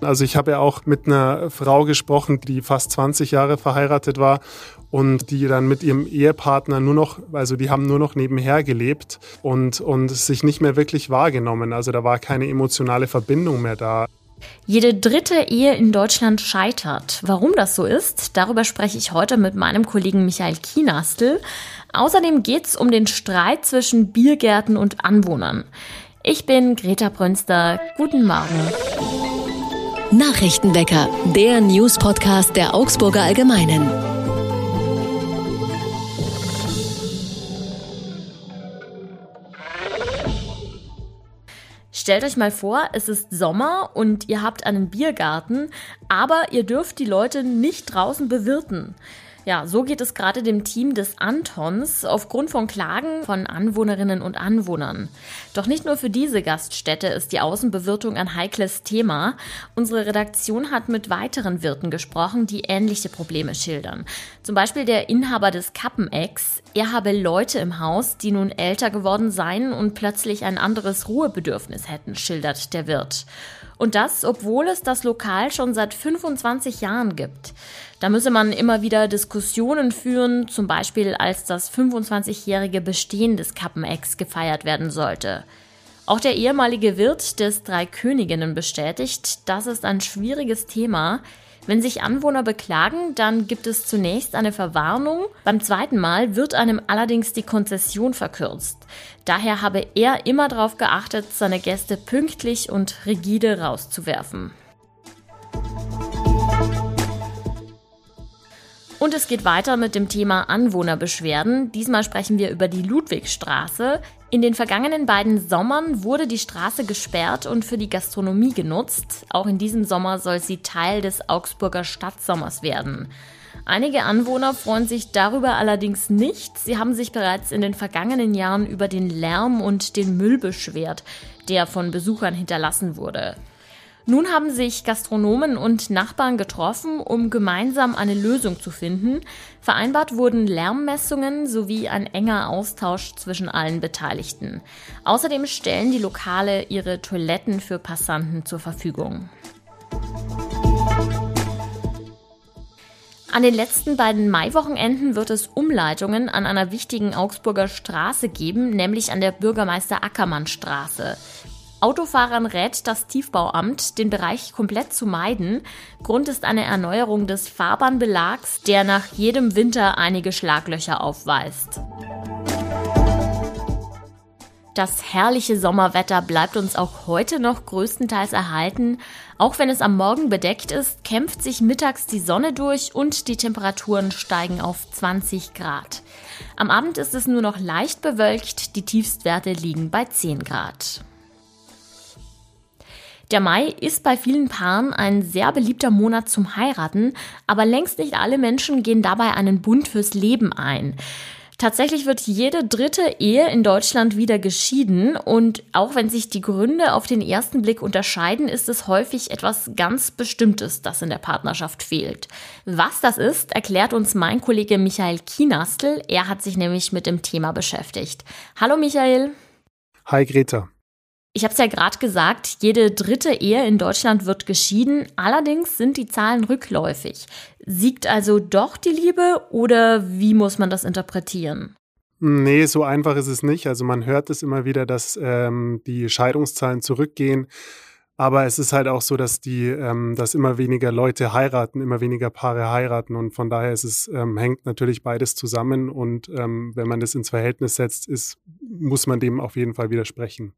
Also ich habe ja auch mit einer Frau gesprochen, die fast 20 Jahre verheiratet war und die dann mit ihrem Ehepartner nur noch, also die haben nur noch nebenher gelebt und, und sich nicht mehr wirklich wahrgenommen. Also da war keine emotionale Verbindung mehr da. Jede dritte Ehe in Deutschland scheitert. Warum das so ist, darüber spreche ich heute mit meinem Kollegen Michael Kienastel. Außerdem geht es um den Streit zwischen Biergärten und Anwohnern. Ich bin Greta Brünster. Guten Morgen. Nachrichtenwecker, der News-Podcast der Augsburger Allgemeinen. Stellt euch mal vor, es ist Sommer und ihr habt einen Biergarten, aber ihr dürft die Leute nicht draußen bewirten. Ja, so geht es gerade dem Team des Antons aufgrund von Klagen von Anwohnerinnen und Anwohnern. Doch nicht nur für diese Gaststätte ist die Außenbewirtung ein heikles Thema. Unsere Redaktion hat mit weiteren Wirten gesprochen, die ähnliche Probleme schildern. Zum Beispiel der Inhaber des Kappenecks. Er habe Leute im Haus, die nun älter geworden seien und plötzlich ein anderes Ruhebedürfnis hätten, schildert der Wirt. Und das, obwohl es das Lokal schon seit 25 Jahren gibt. Da müsse man immer wieder Diskussionen führen, zum Beispiel als das 25-jährige Bestehen des Kappenecks gefeiert werden sollte. Auch der ehemalige Wirt des Drei Königinnen bestätigt, das ist ein schwieriges Thema. Wenn sich Anwohner beklagen, dann gibt es zunächst eine Verwarnung. Beim zweiten Mal wird einem allerdings die Konzession verkürzt. Daher habe er immer darauf geachtet, seine Gäste pünktlich und rigide rauszuwerfen. Und es geht weiter mit dem Thema Anwohnerbeschwerden. Diesmal sprechen wir über die Ludwigstraße. In den vergangenen beiden Sommern wurde die Straße gesperrt und für die Gastronomie genutzt. Auch in diesem Sommer soll sie Teil des Augsburger Stadtsommers werden. Einige Anwohner freuen sich darüber allerdings nicht. Sie haben sich bereits in den vergangenen Jahren über den Lärm und den Müll beschwert, der von Besuchern hinterlassen wurde. Nun haben sich Gastronomen und Nachbarn getroffen, um gemeinsam eine Lösung zu finden. Vereinbart wurden Lärmmessungen sowie ein enger Austausch zwischen allen Beteiligten. Außerdem stellen die Lokale ihre Toiletten für Passanten zur Verfügung. An den letzten beiden Maiwochenenden wird es Umleitungen an einer wichtigen Augsburger Straße geben, nämlich an der Bürgermeister Ackermann Straße. Autofahrern rät das Tiefbauamt, den Bereich komplett zu meiden. Grund ist eine Erneuerung des Fahrbahnbelags, der nach jedem Winter einige Schlaglöcher aufweist. Das herrliche Sommerwetter bleibt uns auch heute noch größtenteils erhalten. Auch wenn es am Morgen bedeckt ist, kämpft sich mittags die Sonne durch und die Temperaturen steigen auf 20 Grad. Am Abend ist es nur noch leicht bewölkt, die Tiefstwerte liegen bei 10 Grad. Der Mai ist bei vielen Paaren ein sehr beliebter Monat zum Heiraten, aber längst nicht alle Menschen gehen dabei einen Bund fürs Leben ein. Tatsächlich wird jede dritte Ehe in Deutschland wieder geschieden und auch wenn sich die Gründe auf den ersten Blick unterscheiden, ist es häufig etwas ganz Bestimmtes, das in der Partnerschaft fehlt. Was das ist, erklärt uns mein Kollege Michael Kienastel. Er hat sich nämlich mit dem Thema beschäftigt. Hallo Michael. Hi Greta. Ich habe es ja gerade gesagt, jede dritte Ehe in Deutschland wird geschieden. Allerdings sind die Zahlen rückläufig. Siegt also doch die Liebe oder wie muss man das interpretieren? Nee, so einfach ist es nicht. Also man hört es immer wieder, dass ähm, die Scheidungszahlen zurückgehen. Aber es ist halt auch so, dass die, ähm, dass immer weniger Leute heiraten, immer weniger Paare heiraten und von daher ist es ähm, hängt natürlich beides zusammen und ähm, wenn man das ins Verhältnis setzt, ist muss man dem auf jeden Fall widersprechen.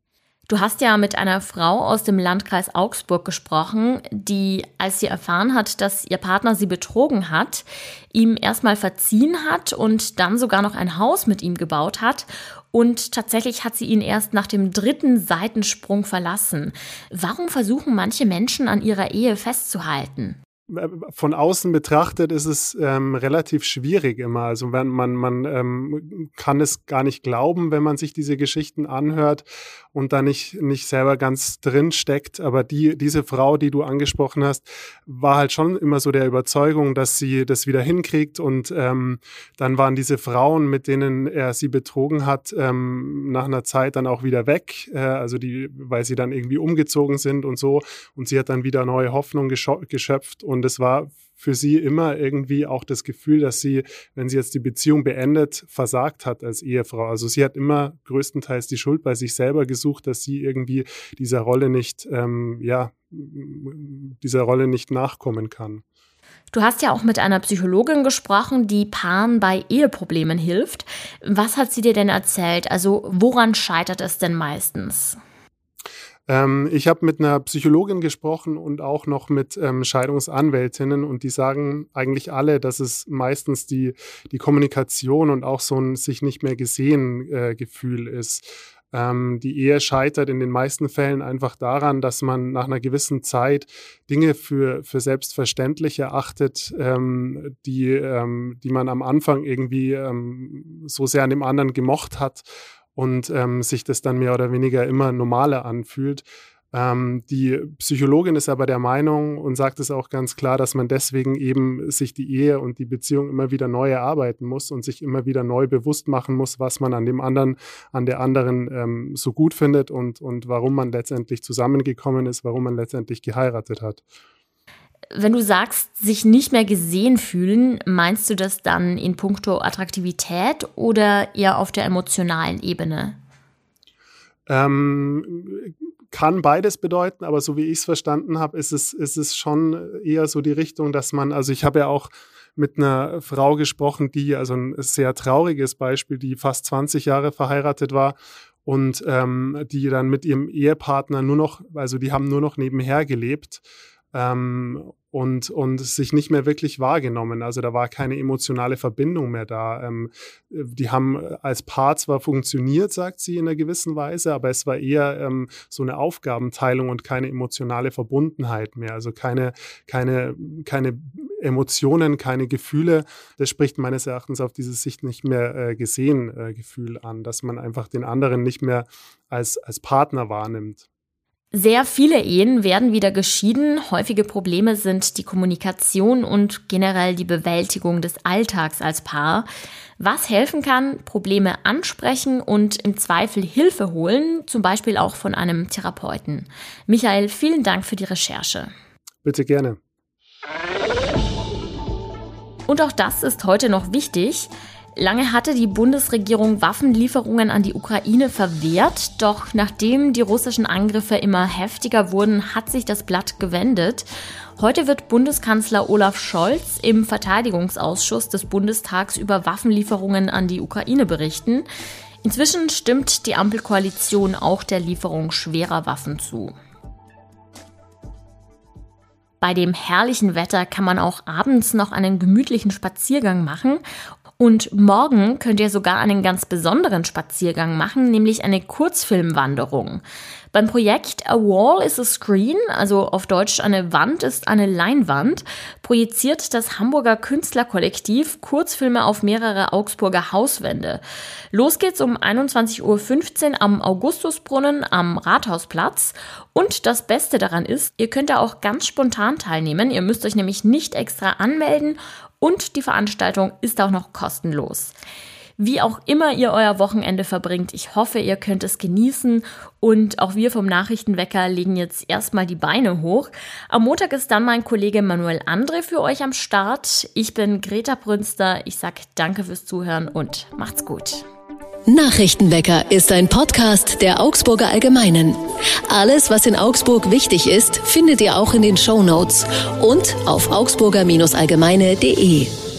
Du hast ja mit einer Frau aus dem Landkreis Augsburg gesprochen, die, als sie erfahren hat, dass ihr Partner sie betrogen hat, ihm erstmal verziehen hat und dann sogar noch ein Haus mit ihm gebaut hat. Und tatsächlich hat sie ihn erst nach dem dritten Seitensprung verlassen. Warum versuchen manche Menschen an ihrer Ehe festzuhalten? Von außen betrachtet ist es ähm, relativ schwierig immer. Also man, man, man ähm, kann es gar nicht glauben, wenn man sich diese Geschichten anhört und da nicht, nicht selber ganz drin steckt. Aber die, diese Frau, die du angesprochen hast, war halt schon immer so der Überzeugung, dass sie das wieder hinkriegt. Und ähm, dann waren diese Frauen, mit denen er sie betrogen hat, ähm, nach einer Zeit dann auch wieder weg. Äh, also die, weil sie dann irgendwie umgezogen sind und so. Und sie hat dann wieder neue Hoffnung geschöpft. Und es war für sie immer irgendwie auch das Gefühl, dass sie, wenn sie jetzt die Beziehung beendet, versagt hat als Ehefrau. Also sie hat immer größtenteils die Schuld bei sich selber gesucht, dass sie irgendwie dieser Rolle nicht, ähm, ja, dieser Rolle nicht nachkommen kann. Du hast ja auch mit einer Psychologin gesprochen, die Paaren bei Eheproblemen hilft. Was hat sie dir denn erzählt? Also woran scheitert es denn meistens? Ähm, ich habe mit einer Psychologin gesprochen und auch noch mit ähm, Scheidungsanwältinnen und die sagen eigentlich alle, dass es meistens die, die Kommunikation und auch so ein sich nicht mehr gesehen äh, Gefühl ist. Ähm, die Ehe scheitert in den meisten Fällen einfach daran, dass man nach einer gewissen Zeit Dinge für, für selbstverständlich erachtet, ähm, die, ähm, die man am Anfang irgendwie ähm, so sehr an dem anderen gemocht hat und ähm, sich das dann mehr oder weniger immer normaler anfühlt. Ähm, die Psychologin ist aber der Meinung und sagt es auch ganz klar, dass man deswegen eben sich die Ehe und die Beziehung immer wieder neu erarbeiten muss und sich immer wieder neu bewusst machen muss, was man an dem anderen, an der anderen ähm, so gut findet und, und warum man letztendlich zusammengekommen ist, warum man letztendlich geheiratet hat. Wenn du sagst, sich nicht mehr gesehen fühlen, meinst du das dann in puncto Attraktivität oder eher auf der emotionalen Ebene? Ähm, kann beides bedeuten, aber so wie ich es verstanden habe, ist es, ist es schon eher so die Richtung, dass man, also ich habe ja auch mit einer Frau gesprochen, die, also ein sehr trauriges Beispiel, die fast 20 Jahre verheiratet war und ähm, die dann mit ihrem Ehepartner nur noch, also die haben nur noch nebenher gelebt ähm, und, und sich nicht mehr wirklich wahrgenommen. Also da war keine emotionale Verbindung mehr da. Ähm, die haben als Paar zwar funktioniert, sagt sie in einer gewissen Weise, aber es war eher ähm, so eine Aufgabenteilung und keine emotionale Verbundenheit mehr. Also keine, keine, keine Emotionen, keine Gefühle. Das spricht meines Erachtens auf diese Sicht nicht mehr äh, gesehen äh, Gefühl an, dass man einfach den anderen nicht mehr als, als Partner wahrnimmt. Sehr viele Ehen werden wieder geschieden. Häufige Probleme sind die Kommunikation und generell die Bewältigung des Alltags als Paar. Was helfen kann, Probleme ansprechen und im Zweifel Hilfe holen, zum Beispiel auch von einem Therapeuten. Michael, vielen Dank für die Recherche. Bitte gerne. Und auch das ist heute noch wichtig. Lange hatte die Bundesregierung Waffenlieferungen an die Ukraine verwehrt, doch nachdem die russischen Angriffe immer heftiger wurden, hat sich das Blatt gewendet. Heute wird Bundeskanzler Olaf Scholz im Verteidigungsausschuss des Bundestags über Waffenlieferungen an die Ukraine berichten. Inzwischen stimmt die Ampelkoalition auch der Lieferung schwerer Waffen zu. Bei dem herrlichen Wetter kann man auch abends noch einen gemütlichen Spaziergang machen und morgen könnt ihr sogar einen ganz besonderen Spaziergang machen, nämlich eine Kurzfilmwanderung. Beim Projekt A Wall is a Screen, also auf Deutsch eine Wand ist eine Leinwand, projiziert das Hamburger Künstlerkollektiv Kurzfilme auf mehrere Augsburger Hauswände. Los geht's um 21.15 Uhr am Augustusbrunnen am Rathausplatz. Und das Beste daran ist, ihr könnt da auch ganz spontan teilnehmen. Ihr müsst euch nämlich nicht extra anmelden und die Veranstaltung ist auch noch kostenlos. Wie auch immer ihr euer Wochenende verbringt, ich hoffe, ihr könnt es genießen und auch wir vom Nachrichtenwecker legen jetzt erstmal die Beine hoch. Am Montag ist dann mein Kollege Manuel André für euch am Start. Ich bin Greta Brünster. Ich sage danke fürs Zuhören und macht's gut. Nachrichtenwecker ist ein Podcast der Augsburger Allgemeinen. Alles, was in Augsburg wichtig ist, findet ihr auch in den Show Notes und auf augsburger-allgemeine.de.